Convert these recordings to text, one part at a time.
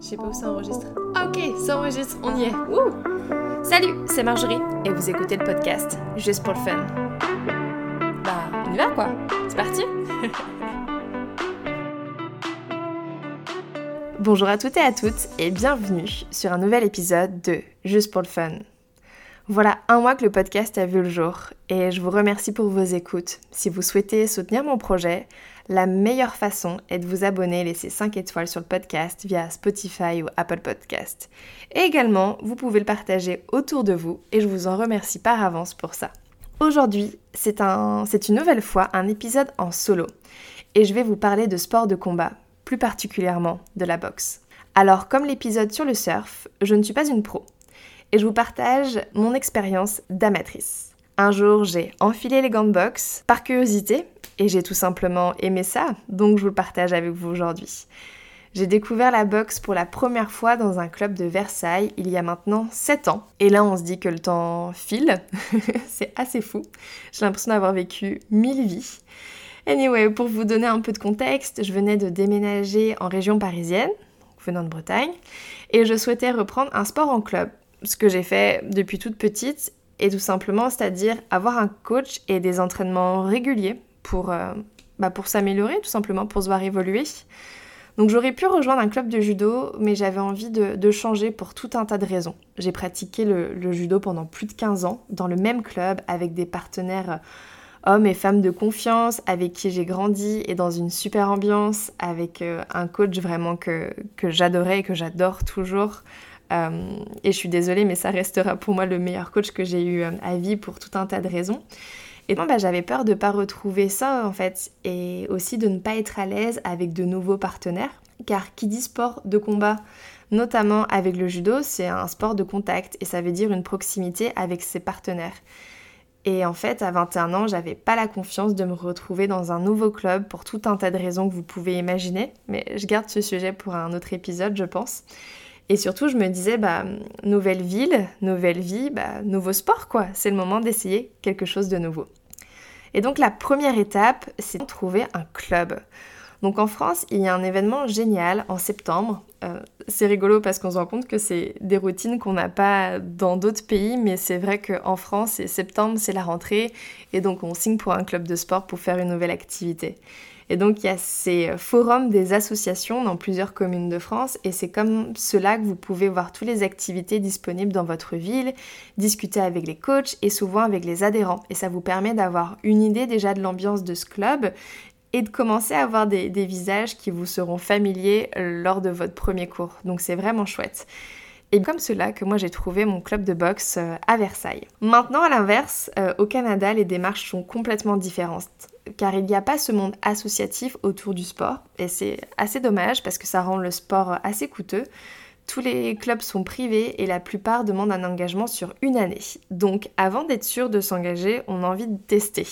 Je sais pas où ça enregistre. Ok, ça enregistre, on y est. Salut, c'est Marjorie et vous écoutez le podcast juste pour le fun. Bah, on y va quoi C'est parti Bonjour à toutes et à toutes et bienvenue sur un nouvel épisode de Juste pour le fun. Voilà un mois que le podcast a vu le jour et je vous remercie pour vos écoutes. Si vous souhaitez soutenir mon projet, la meilleure façon est de vous abonner et laisser 5 étoiles sur le podcast via Spotify ou Apple Podcast. Et également, vous pouvez le partager autour de vous et je vous en remercie par avance pour ça. Aujourd'hui, c'est un, une nouvelle fois un épisode en solo et je vais vous parler de sport de combat, plus particulièrement de la boxe. Alors, comme l'épisode sur le surf, je ne suis pas une pro et je vous partage mon expérience d'amatrice. Un jour, j'ai enfilé les gants de boxe par curiosité et j'ai tout simplement aimé ça, donc je vous le partage avec vous aujourd'hui. J'ai découvert la boxe pour la première fois dans un club de Versailles il y a maintenant 7 ans. Et là, on se dit que le temps file. c'est assez fou. J'ai l'impression d'avoir vécu mille vies. Anyway, pour vous donner un peu de contexte, je venais de déménager en région parisienne, venant de Bretagne, et je souhaitais reprendre un sport en club, ce que j'ai fait depuis toute petite, et tout simplement, c'est-à-dire avoir un coach et des entraînements réguliers pour, euh, bah pour s'améliorer, tout simplement, pour se voir évoluer. Donc j'aurais pu rejoindre un club de judo, mais j'avais envie de, changer pour tout un tas de raisons. J'ai pratiqué le, judo pendant plus de 15 ans, dans le même club, avec des partenaires euh, hommes et femmes de confiance, avec qui j'ai grandi, et dans une super ambiance, avec euh, un coach vraiment que, que j'adorais et que j'adore toujours. Et je suis désolée, mais ça restera pour moi le meilleur coach que j'ai eu à vie pour tout un tas de raisons. Et donc bah, j'avais peur de ne pas retrouver ça en fait et aussi de ne pas être à l'aise avec de nouveaux partenaires car qui dit sport de combat notamment avec le judo, c'est un sport de contact et ça veut dire une proximité avec ses partenaires. Et en fait, à 21 ans, j'avais pas la confiance de me retrouver dans un nouveau club pour tout un tas de raisons que vous pouvez imaginer, mais je garde ce sujet pour un autre épisode, je pense. Et surtout, je me disais, bah, nouvelle ville, nouvelle vie, bah, nouveau sport, quoi. C'est le moment d'essayer quelque chose de nouveau. Et donc la première étape, c'est de trouver un club. Donc en France, il y a un événement génial en septembre. Euh, c'est rigolo parce qu'on se rend compte que c'est des routines qu'on n'a pas dans d'autres pays, mais c'est vrai qu'en France, septembre, c'est la rentrée, et donc on signe pour un club de sport pour faire une nouvelle activité. Et donc il y a ces forums des associations dans plusieurs communes de France et c'est comme cela que vous pouvez voir toutes les activités disponibles dans votre ville, discuter avec les coachs et souvent avec les adhérents. Et ça vous permet d'avoir une idée déjà de l'ambiance de ce club et de commencer à avoir des, visages qui vous seront familiers lors de votre premier cours. Donc c'est vraiment chouette. Et comme cela que moi j'ai trouvé mon club de boxe euh, à Versailles. Maintenant à l'inverse, euh, au Canada les démarches sont complètement différentes car il n'y a pas ce monde associatif autour du sport et c'est assez dommage parce que ça rend le sport assez coûteux. Tous les clubs sont privés et la plupart demandent un engagement sur une année. Donc avant d'être sûr de s'engager, on a envie de tester.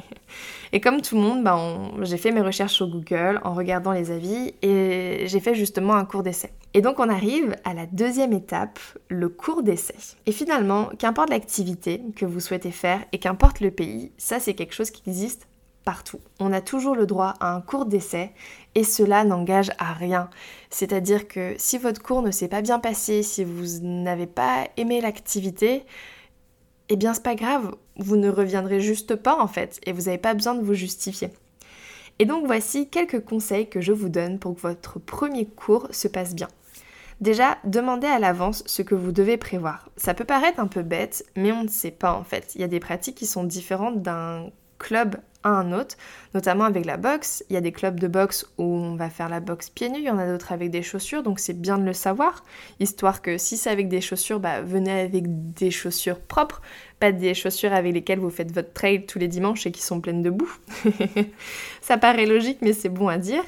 et comme tout le monde, bah, j'ai fait mes recherches sur Google en regardant les avis et j'ai fait justement un cours d'essai. Et donc on arrive à la deuxième étape, le cours d'essai. Et finalement, qu'importe l'activité que vous souhaitez faire et qu'importe le pays, ça c'est quelque chose qui existe partout. On a toujours le droit à un cours d'essai et cela n'engage à rien. C'est-à-dire que si votre cours ne s'est pas bien passé, si vous n'avez pas aimé l'activité, eh bien c'est pas grave, vous ne reviendrez juste pas en fait et vous n'avez pas besoin de vous justifier. Et donc voici quelques conseils que je vous donne pour que votre premier cours se passe bien. Déjà, demandez à l'avance ce que vous devez prévoir. Ça peut paraître un peu bête, mais on ne sait pas en fait. Il y a des pratiques qui sont différentes d'un club à un autre, notamment avec la boxe. Il y a des clubs de boxe où on va faire la boxe pieds nus, il y en a d'autres avec des chaussures, donc c'est bien de le savoir, histoire que si c'est avec des chaussures, bah, venez avec des chaussures propres, pas des chaussures avec lesquelles vous faites votre trail tous les dimanches et qui sont pleines de boue. Ça paraît logique, mais c'est bon à dire.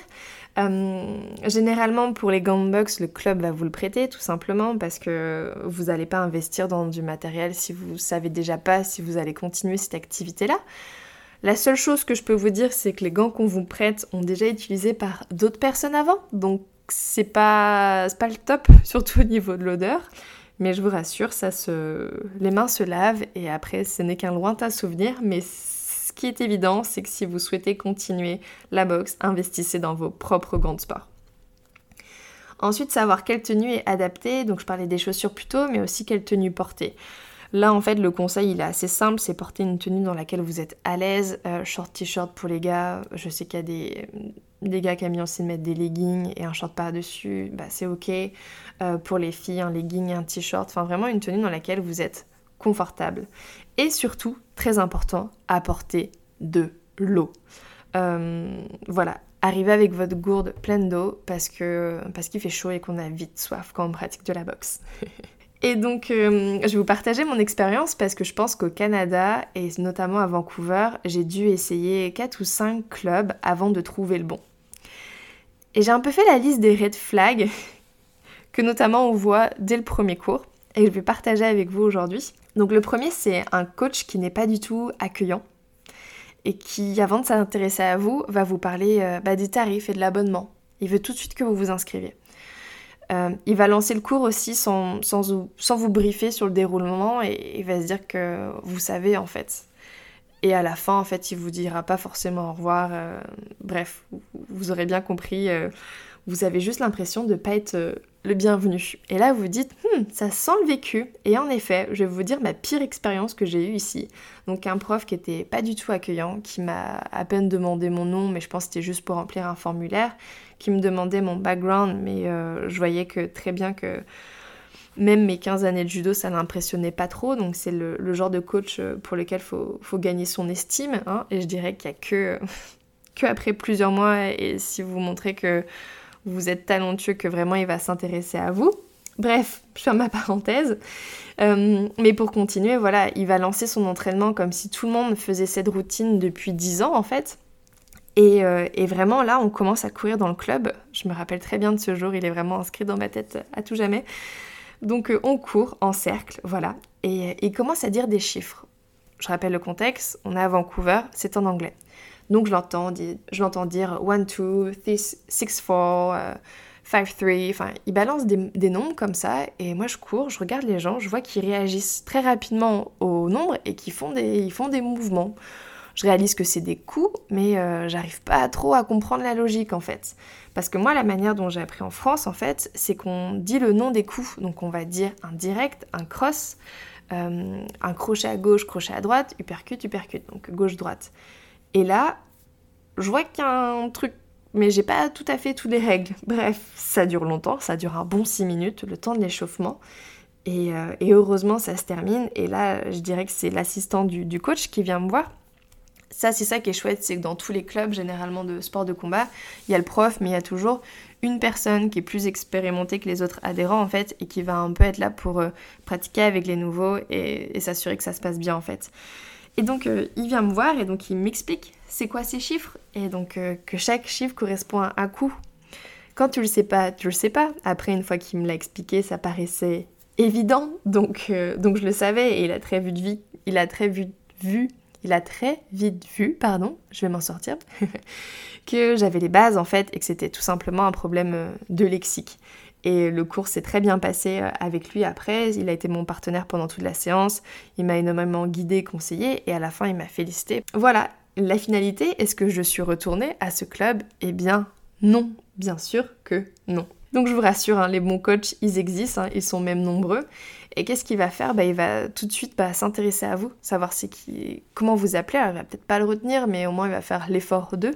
Euh, généralement, pour les gants de boxe, le club va vous le prêter tout simplement parce que vous n'allez pas investir dans du matériel si vous savez déjà pas si vous allez continuer cette activité-là. La seule chose que je peux vous dire, c'est que les gants qu'on vous prête ont déjà été utilisés par d'autres personnes avant, donc c'est pas, pas le top, surtout au niveau de l'odeur. Mais je vous rassure, les mains se lavent et après, ce n'est qu'un lointain souvenir. Mais ce qui est évident, c'est que si vous souhaitez continuer la boxe, investissez dans vos propres gants de sport. Ensuite, savoir quelle tenue est adaptée. Donc, je parlais des chaussures plutôt, mais aussi quelle tenue porter. Là, en fait, le conseil, il est assez simple, c'est porter une tenue dans laquelle vous êtes à l'aise. Euh, short t-shirt pour les gars. Je sais qu'il y a des, des gars qui aiment bien aussi mettre des leggings et un short par-dessus. Bah, c'est ok. Euh, pour les filles, un legging et un t-shirt. Enfin, vraiment une tenue dans laquelle vous êtes confortable. Et surtout, très important, apporter de l'eau. Euh, voilà, arrivez avec votre gourde pleine d'eau parce que parce qu'il fait chaud et qu'on a vite soif quand on pratique de la boxe. et donc, euh, je vais vous partager mon expérience parce que je pense qu'au Canada et notamment à Vancouver, j'ai dû essayer 4 ou 5 clubs avant de trouver le bon. Et j'ai un peu fait la liste des red flags que notamment on voit dès le premier cours et je vais partager avec vous aujourd'hui. Donc le premier, c'est un coach qui n'est pas du tout accueillant et qui, avant de s'intéresser à vous, va vous parler euh, bah, des tarifs et de l'abonnement. Il veut tout de suite que vous vous inscriviez. Euh, il va lancer le cours aussi sans, sans, sans, vous briefer sur le déroulement et il va se dire que vous savez en fait. Et à la fin, en fait, il vous dira pas forcément au revoir. Euh, bref, vous aurez bien compris. vous avez juste l'impression de pas être le bienvenu. Et là, vous dites, hmm, ça sent le vécu. Et en effet, je vais vous dire ma pire expérience que j'ai eue ici. Donc un prof qui était pas du tout accueillant, qui m'a à peine demandé mon nom, mais je pense que c'était juste pour remplir un formulaire, qui me demandait mon background, mais euh, je voyais que très bien que même mes 15 années de judo, ça l'impressionnait pas trop. Donc c'est le, genre de coach euh, pour lequel faut, faut gagner son estime. Hein. et je dirais qu'il y a que, après plusieurs mois, et si vous montrez que vous êtes talentueux, que vraiment il va s'intéresser à vous. Bref, je ferme ma parenthèse. Euh, mais pour continuer, voilà, il va lancer son entraînement comme si tout le monde faisait cette routine depuis 10 ans en fait. Euh, et, vraiment là, on commence à courir dans le club. Je me rappelle très bien de ce jour, il est vraiment inscrit dans ma tête à tout jamais. Donc euh, on court en cercle, voilà. Et il commence à dire des chiffres. Je rappelle le contexte, on est à Vancouver, c'est en anglais. Donc je l'entends, dire 1, 2, 6, 4, 5, 3. Enfin, il balance des, nombres comme ça. Et moi, je cours, je regarde les gens, je vois qu'ils réagissent très rapidement aux nombres et qu'ils font des, font des mouvements. Je réalise que c'est des coups, mais euh, j'arrive pas trop à comprendre la logique en fait. Parce que moi, la manière dont j'ai appris en France, en fait, c'est qu'on dit le nom des coups. Donc on va dire un direct, un cross, euh, un crochet à gauche, crochet à droite, uppercut, uppercut, donc gauche-droite. Et là, je vois qu'il y a un truc, mais j'ai pas tout à fait toutes les règles. Bref, ça dure longtemps, ça dure un bon 6 minutes, le temps de l'échauffement. Euh, et, heureusement, ça se termine. Et là, je dirais que c'est l'assistant du, coach qui vient me voir. Ça, c'est ça qui est chouette, c'est que dans tous les clubs, généralement de sport de combat, il y a le prof, mais il y a toujours une personne qui est plus expérimentée que les autres adhérents, en fait, et qui va un peu être là pour euh, pratiquer avec les nouveaux et, s'assurer que ça se passe bien, en fait. Et donc, euh, il vient me voir et donc il m'explique c'est quoi ces chiffres et donc euh, que chaque chiffre correspond à un coût. Quand tu le sais pas, tu le sais pas. Après, une fois qu'il me l'a expliqué, ça paraissait évident, donc, donc je le savais et il a très vu, il a très vite vu, il a très vite vu, pardon, je vais m'en sortir, que j'avais les bases en fait et que c'était tout simplement un problème de lexique. Et le cours s'est très bien passé euh, avec lui après. Il a été mon partenaire pendant toute la séance. Il m'a énormément guidé, conseillé et à la fin il m'a félicité. Voilà, la finalité, est-ce que je suis retournée à ce club? Eh bien non, bien sûr que non. Donc je vous rassure, hein, les bons coachs, ils existent, hein, ils sont même nombreux. Et qu'est-ce qu'il va faire? Bah, Il va tout de suite bah, s'intéresser à vous, savoir comment vous appelez. Alors il va peut-être pas le retenir, mais au moins il va faire l'effort d'eux.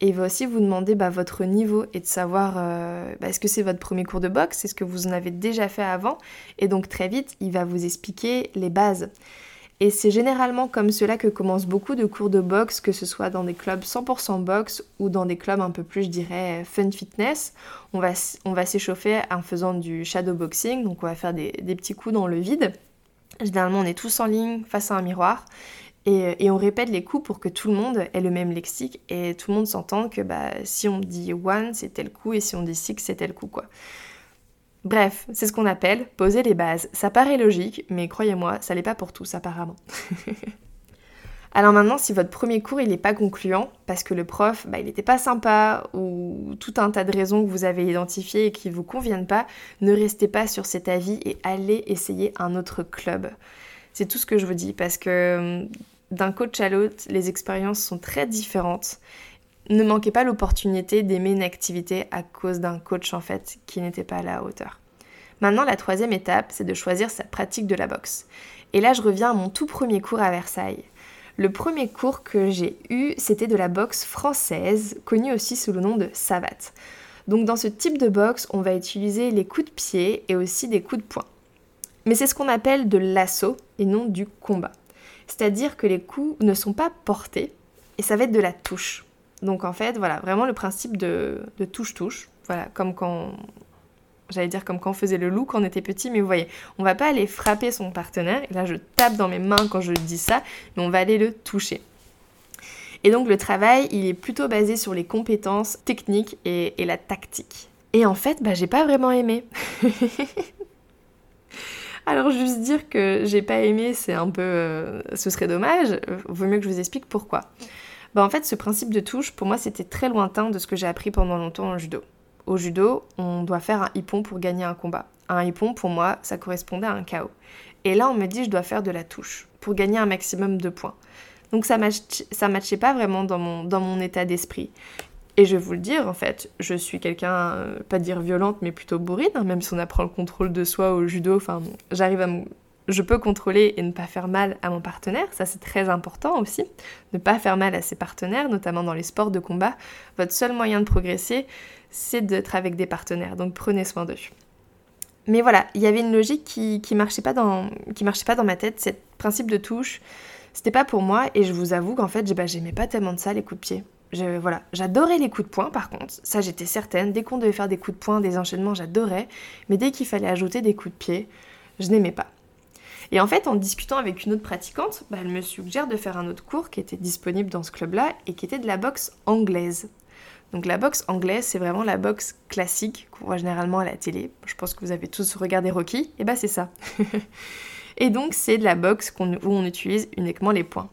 Et il va aussi vous demander bah, votre niveau et de savoir euh, bah, est-ce que c'est votre premier cours de boxe, est-ce que vous en avez déjà fait avant? Et donc très vite, il va vous expliquer les bases. Et c'est généralement comme cela que commencent beaucoup de cours de boxe, que ce soit dans des clubs 100% boxe ou dans des clubs un peu plus, je dirais, fun fitness. On va, on va s'échauffer en faisant du shadow boxing, donc on va faire des, des petits coups dans le vide. Généralement, on est tous en ligne face à un miroir et, on répète les coups pour que tout le monde ait le même lexique et tout le monde s'entende que bah, si on dit one, c'est tel coup et si on dit six, c'est tel coup quoi. Bref, c'est ce qu'on appelle poser les bases. Ça paraît logique, mais croyez-moi, ça l'est pas pour tous apparemment. Alors maintenant, si votre premier cours il n'est pas concluant parce que le prof bah, il n'était pas sympa ou tout un tas de raisons que vous avez identifiées et qui ne vous conviennent pas, ne restez pas sur cet avis et allez essayer un autre club. C'est tout ce que je vous dis parce que d'un coach à l'autre, les expériences sont très différentes. Ne manquez pas l'opportunité d'aimer une activité à cause d'un coach en fait qui n'était pas à la hauteur. Maintenant, la troisième étape, c'est de choisir sa pratique de la boxe. Et là, je reviens à mon tout premier cours à Versailles. Le premier cours que j'ai eu, c'était de la boxe française, connue aussi sous le nom de savate. Donc dans ce type de boxe, on va utiliser les coups de pied et aussi des coups de poing. Mais c'est ce qu'on appelle de l'assaut et non du combat. C'est-à-dire que les coups ne sont pas portés et ça va être de la touche. Donc en fait, voilà, vraiment le principe de touche-touche. Voilà, comme quand j'allais dire comme quand on faisait le loup quand on était petit, mais vous voyez, on va pas aller frapper son partenaire, et là je tape dans mes mains quand je dis ça, mais on va aller le toucher. Et donc le travail, il est plutôt basé sur les compétences techniques et, la tactique. Et en fait, bah, j'ai pas vraiment aimé. Alors juste dire que j'ai pas aimé, c'est un peu, euh, ce serait dommage. Vaut mieux que je vous explique pourquoi. Bah en fait, ce principe de touche, pour moi, c'était très lointain de ce que j'ai appris pendant longtemps en judo. Au judo, on doit faire un hippon pour gagner un combat. Un hippon, pour moi, ça correspondait à un KO. Et là, on me dit je dois faire de la touche pour gagner un maximum de points. Donc ça ne matchait pas vraiment dans mon, état d'esprit. Et je vais vous le dire, en fait, je suis quelqu'un, euh, pas dire violente, mais plutôt bourrine, hein, même si on apprend le contrôle de soi au judo, enfin, j'arrive à Je peux contrôler et ne pas faire mal à mon partenaire, ça c'est très important aussi, ne pas faire mal à ses partenaires, notamment dans les sports de combat. Votre seul moyen de progresser, c'est d'être avec des partenaires, donc prenez soin d'eux. Mais voilà, il y avait une logique qui, marchait pas dans qui marchait pas dans ma tête, ce principe de touche, c'était pas pour moi et je vous avoue qu'en fait, bah, j'aimais pas tellement de ça les coups de pied. Je, voilà, j'adorais les coups de poing par contre, ça j'étais certaine, dès qu'on devait faire des coups de poing, des enchaînements, j'adorais, mais dès qu'il fallait ajouter des coups de pied, je n'aimais pas. Et en fait, en discutant avec une autre pratiquante, bah, elle me suggère de faire un autre cours qui était disponible dans ce club-là et qui était de la boxe anglaise. Donc la boxe anglaise, c'est vraiment la boxe classique qu'on voit généralement à la télé. Je pense que vous avez tous regardé Rocky, et bah c'est ça. et donc c'est de la boxe où on utilise uniquement les poings.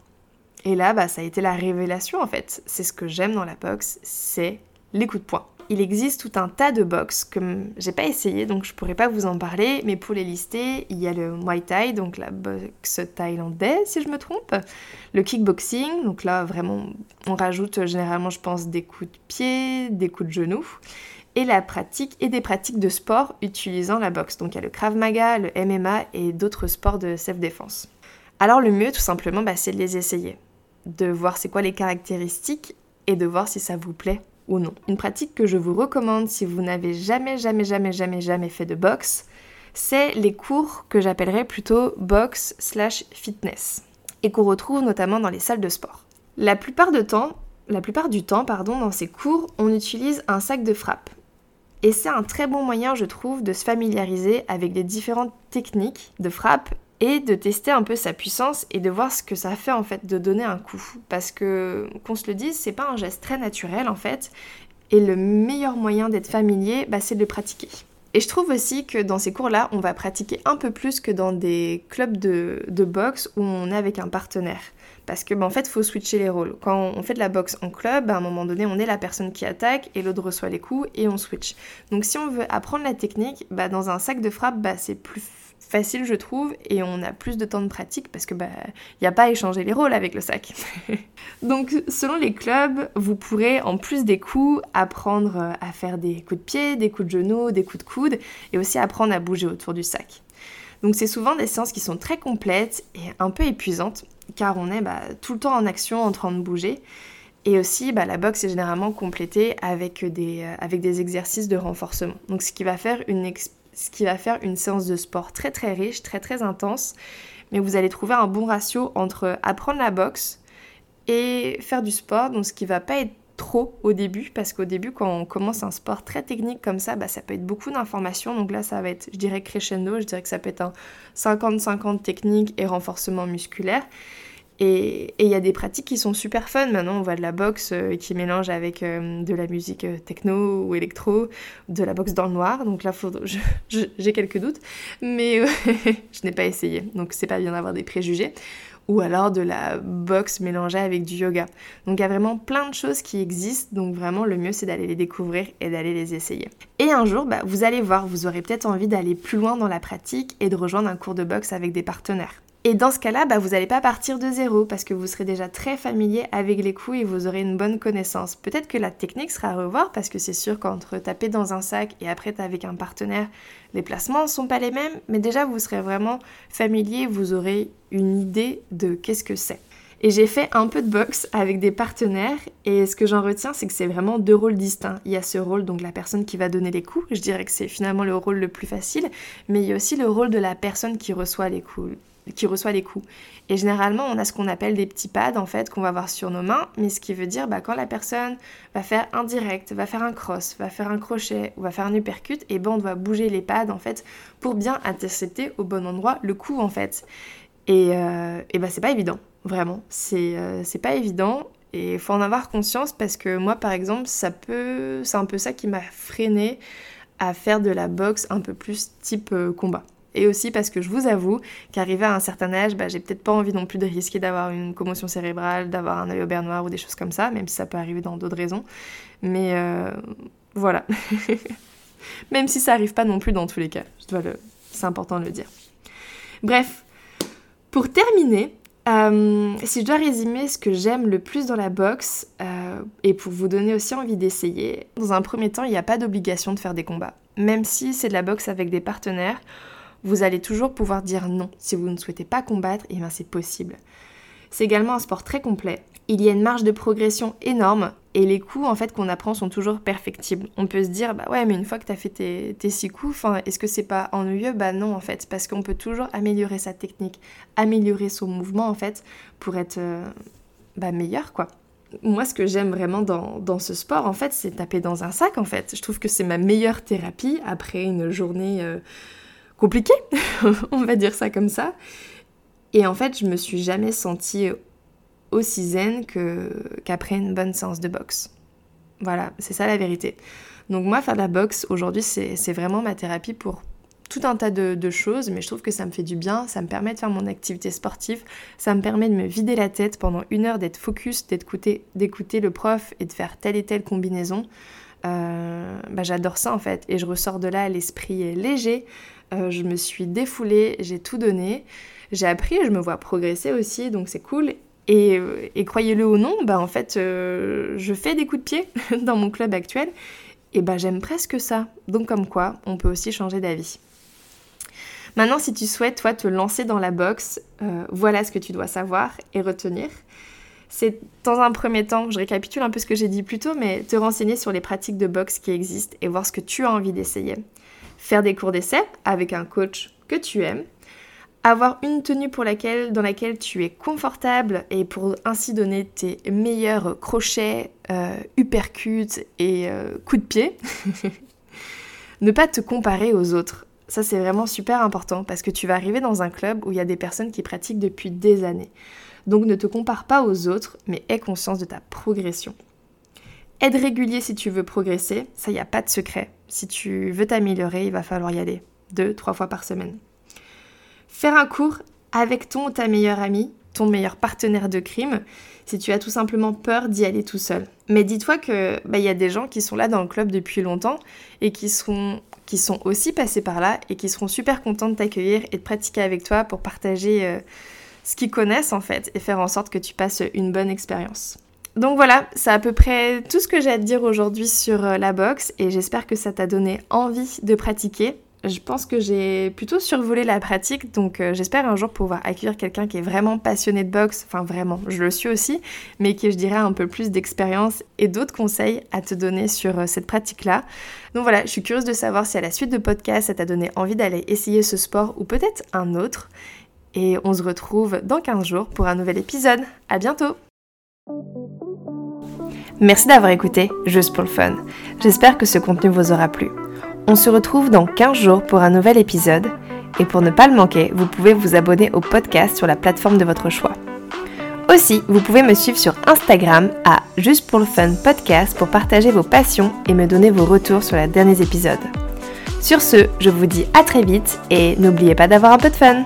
Et là, bah, ça a été la révélation en fait. C'est ce que j'aime dans la boxe, c'est les coups de poing il existe tout un tas de box que j'ai pas essayé donc je pourrais pas vous en parler, mais pour les lister, il y a le Muay Thai, donc la boxe thaïlandaise si je me trompe, le kickboxing, donc là vraiment on rajoute généralement je pense des coups de pied, des coups de genoux, et la pratique et des pratiques de sport utilisant la boxe. Donc il y a le Krav Maga, le MMA et d'autres sports de self-défense. Alors le mieux tout simplement bah, c'est de les essayer, de voir c'est quoi les caractéristiques et de voir si ça vous plaît Une pratique que je vous recommande si vous n'avez jamais, jamais, jamais, jamais, jamais fait de boxe, c'est les cours que j'appellerais plutôt boxe slash fitness et qu'on retrouve notamment dans les salles de sport. La plupart, du temps, dans ces cours, on utilise un sac de frappe. Et c'est un très bon moyen, je trouve, de se familiariser avec les différentes techniques de frappe et de tester un peu sa puissance et de voir ce que ça fait en fait de donner un coup. Parce que, qu'on se le dise, c'est pas un geste très naturel en fait, et le meilleur moyen d'être familier, bah, c'est de le pratiquer. Et je trouve aussi que dans ces cours-là, on va pratiquer un peu plus que dans des clubs de, de boxe où on est avec un partenaire. Parce que, bah, en fait, faut switcher les rôles. Quand on fait de la boxe en club, à un moment donné, on est la personne qui attaque et l'autre reçoit les coups et on switch. Donc, si on veut apprendre la technique, bah, dans un sac de frappe, bah, c'est plus facile, je trouve, et on a plus de temps de pratique parce que n'y a pas à échanger les rôles avec le sac. Donc selon les clubs, vous pourrez en plus des coups apprendre à faire des coups de pied, des coups de genoux, des coups de coude, et aussi apprendre à bouger autour du sac. Donc c'est souvent des séances qui sont très complètes et un peu épuisantes, car on est bah, tout le temps en action, en train de bouger. Et aussi, bah, la boxe est généralement complétée avec des, euh, avec des exercices de renforcement. Donc ce qui va faire une, ce qui va faire une séance de sport très très riche, très très intense, mais vous allez trouver un bon ratio entre apprendre la boxe et faire du sport, donc ce qui va pas être trop au début, parce qu'au début quand on commence un sport très technique comme ça, bah, ça peut être beaucoup d'informations, donc là ça va être, je dirais crescendo, je dirais que ça peut être un 50-50 technique et renforcement musculaire, et il y a des pratiques qui sont super fun. Maintenant, on voit de la boxe euh, qui mélange avec euh, de la musique euh, techno ou électro, de la boxe dans le noir. Donc là, j'ai quelques doutes, mais je n'ai pas essayé. Donc c'est pas bien d'avoir des préjugés. Ou alors de la boxe mélangée avec du yoga. Donc il y a vraiment plein de choses qui existent. Donc vraiment, le mieux c'est d'aller les découvrir et d'aller les essayer. Et un jour, bah, vous allez voir, vous aurez peut-être envie d'aller plus loin dans la pratique et de rejoindre un cours de boxe avec des partenaires. Et dans ce cas-là, bah, vous n'allez pas partir de zéro parce que vous serez déjà très familier avec les coups et vous aurez une bonne connaissance. Peut-être que la technique sera à revoir parce que c'est sûr qu'entre taper dans un sac et après avec un partenaire, les placements ne sont pas les mêmes, mais déjà vous serez vraiment familier, vous aurez une idée de qu'est-ce que c'est. Et j'ai fait un peu de boxe avec des partenaires et ce que j'en retiens c'est que c'est vraiment deux rôles distincts. Il y a ce rôle donc la personne qui va donner les coups, je dirais que c'est finalement le rôle le plus facile, mais il y a aussi le rôle de la personne qui reçoit les coups qui reçoit les coups. Et généralement, on a ce qu'on appelle des petits pads en fait qu'on va avoir sur nos mains, mais ce qui veut dire bah, quand la personne va faire un direct, va faire un cross, va faire un crochet ou va faire un uppercut, et ben on doit bouger les pads en fait pour bien intercepter au bon endroit le coup en fait. Et, euh, et bah c'est pas évident. Vraiment, euh, c'est pas évident et faut en avoir conscience parce que moi par exemple, ça peut c'est un peu ça qui m'a freiné à faire de la boxe un peu plus type euh, combat. Et aussi parce que je vous avoue qu'arrivé à un certain âge, bah, j'ai peut-être pas envie non plus de risquer d'avoir une commotion cérébrale, d'avoir un œil au beurre noir ou des choses comme ça, même si ça peut arriver dans d'autres raisons. Mais euh, voilà. même si ça arrive pas non plus dans tous les cas, c'est important de le dire. Bref, pour terminer, euh, si je dois résumer ce que j'aime le plus dans la boxe, euh, et pour vous donner aussi envie d'essayer, dans un premier temps, il n'y a pas d'obligation de faire des combats. Même si c'est de la boxe avec des partenaires, vous allez toujours pouvoir dire non. Si vous ne souhaitez pas combattre, et eh bien c'est possible. C'est également un sport très complet. Il y a une marge de progression énorme et les coups en fait qu'on apprend sont toujours perfectibles. On peut se dire bah ouais mais une fois que tu as fait tes, tes six coups, est-ce que c'est pas ennuyeux? Bah non en fait parce qu'on peut toujours améliorer sa technique, améliorer son mouvement en fait pour être euh, bah, meilleur quoi. Moi ce que j'aime vraiment dans, ce sport en fait c'est taper dans un sac en fait. Je trouve que c'est ma meilleure thérapie après une journée euh, compliquée, on va dire ça comme ça. Et en fait je me suis jamais sentie aussi zen qu'après une bonne séance de boxe. Voilà, c'est ça la vérité. Donc moi, faire de la boxe, aujourd'hui, c'est vraiment ma thérapie pour tout un tas de, choses, mais je trouve que ça me fait du bien, ça me permet de faire mon activité sportive, ça me permet de me vider la tête pendant une heure, d'être focus, d'écouter le prof et de faire telle et telle combinaison. Euh, bah, j'adore ça en fait, et je ressors de là l'esprit léger, euh, je me suis défoulée, j'ai tout donné, j'ai appris je me vois progresser aussi, donc c'est cool. Euh, et, croyez-le ou non, bah en fait, euh, je fais des coups de pied dans mon club actuel et bah j'aime presque ça. Donc comme quoi, on peut aussi changer d'avis. Maintenant, si tu souhaites, toi, te lancer dans la boxe, euh, voilà ce que tu dois savoir et retenir. C'est dans un premier temps, je récapitule un peu ce que j'ai dit plus tôt, mais te renseigner sur les pratiques de boxe qui existent et voir ce que tu as envie d'essayer. Faire des cours d'essai avec un coach que tu aimes avoir une tenue pour laquelle, dans laquelle tu es confortable et pour ainsi donner tes meilleurs crochets, euh, uppercuts et euh, coups de pied. ne pas te comparer aux autres. Ça c'est vraiment super important parce que tu vas arriver dans un club où il y a des personnes qui pratiquent depuis des années. Donc ne te compare pas aux autres, mais aie conscience de ta progression. Aide régulier si tu veux progresser, ça y a pas de secret. Si tu veux t'améliorer, il va falloir y aller deux, trois fois par semaine. Faire un cours avec ton ou ta meilleure amie, ton meilleur partenaire de crime, si tu as tout simplement peur d'y aller tout seul. Mais dis-toi que bah, y a des gens qui sont là dans le club depuis longtemps et qui sont, qui sont aussi passés par là et qui seront super contents de t'accueillir et de pratiquer avec toi pour partager euh, ce qu'ils connaissent en fait et faire en sorte que tu passes une bonne expérience. Donc voilà, c'est à peu près tout ce que j'ai à te dire aujourd'hui sur euh, la boxe et j'espère que ça t'a donné envie de pratiquer je pense que j'ai plutôt survolé la pratique, donc euh, j'espère un jour pouvoir accueillir quelqu'un qui est vraiment passionné de boxe, enfin vraiment, je le suis aussi, mais qui je dirais un peu plus d'expérience et d'autres conseils à te donner sur euh, cette pratique-là. Donc voilà, je suis curieuse de savoir si à la suite de podcast, ça t'a donné envie d'aller essayer ce sport ou peut-être un autre. Et on se retrouve dans 15 jours pour un nouvel épisode. À bientôt Merci d'avoir écouté Juste pour le fun. J'espère que ce contenu vous aura plu. On se retrouve dans 15 jours pour un nouvel épisode et pour ne pas le manquer, vous pouvez vous abonner au podcast sur la plateforme de votre choix. Aussi, vous pouvez me suivre sur Instagram à Juste pour le Fun Podcast pour partager vos passions et me donner vos retours sur les derniers épisodes. Sur ce, je vous dis à très vite et n'oubliez pas d'avoir un peu de fun